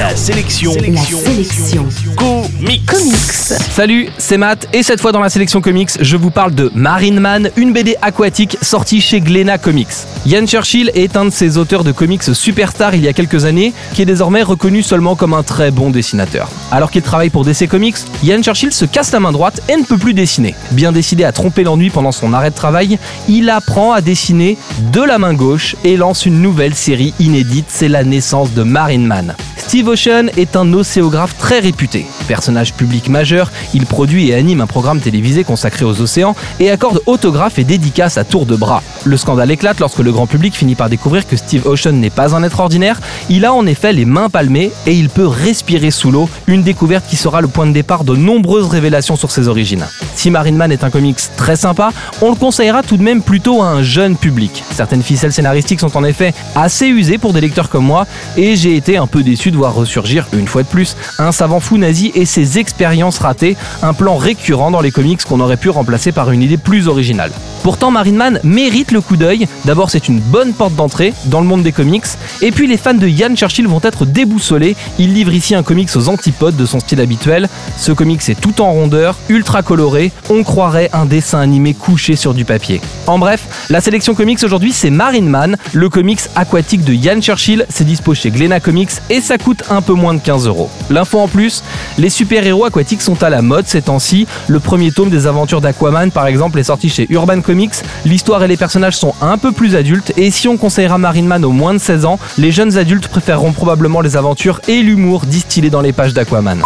La sélection. La sélection. Comics. Comics. Salut, c'est Matt et cette fois dans la sélection comics, je vous parle de Marine Man, une BD aquatique sortie chez Glénat Comics. Ian Churchill est un de ces auteurs de comics superstar il y a quelques années, qui est désormais reconnu seulement comme un très bon dessinateur. Alors qu'il travaille pour DC Comics, Ian Churchill se casse la main droite et ne peut plus dessiner. Bien décidé à tromper l'ennui pendant son arrêt de travail, il apprend à dessiner de la main gauche et lance une nouvelle série inédite, c'est la naissance de Marine Man. Steve Ocean est un océographe très réputé. Personnage public majeur, il produit et anime un programme télévisé consacré aux océans et accorde autographes et dédicaces à tour de bras. Le scandale éclate lorsque le grand public finit par découvrir que Steve Ocean n'est pas un être ordinaire, il a en effet les mains palmées et il peut respirer sous l'eau, une découverte qui sera le point de départ de nombreuses révélations sur ses origines. Si Marine Man est un comics très sympa, on le conseillera tout de même plutôt à un jeune public. Certaines ficelles scénaristiques sont en effet assez usées pour des lecteurs comme moi et j'ai été un peu déçu de ressurgir, une fois de plus, un savant fou nazi et ses expériences ratées, un plan récurrent dans les comics qu'on aurait pu remplacer par une idée plus originale. Pourtant, Marine Man mérite le coup d'œil. D'abord, c'est une bonne porte d'entrée dans le monde des comics. Et puis, les fans de Ian Churchill vont être déboussolés. Il livre ici un comics aux antipodes de son style habituel. Ce comics est tout en rondeur, ultra coloré. On croirait un dessin animé couché sur du papier. En bref, la sélection comics aujourd'hui, c'est Marine Man, le comics aquatique de Ian Churchill. C'est dispo chez Glénat Comics et ça coûte un peu moins de 15 euros. L'info en plus, les super-héros aquatiques sont à la mode ces temps-ci. Le premier tome des aventures d'Aquaman, par exemple, est sorti chez Urban Comics. L'histoire et les personnages sont un peu plus adultes. Et si on conseillera Marine Man aux moins de 16 ans, les jeunes adultes préféreront probablement les aventures et l'humour distillés dans les pages d'Aquaman.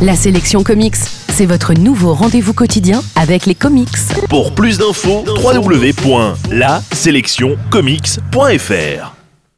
La sélection comics, c'est votre nouveau rendez-vous quotidien avec les comics. Pour plus d'infos, www.laselectioncomics.fr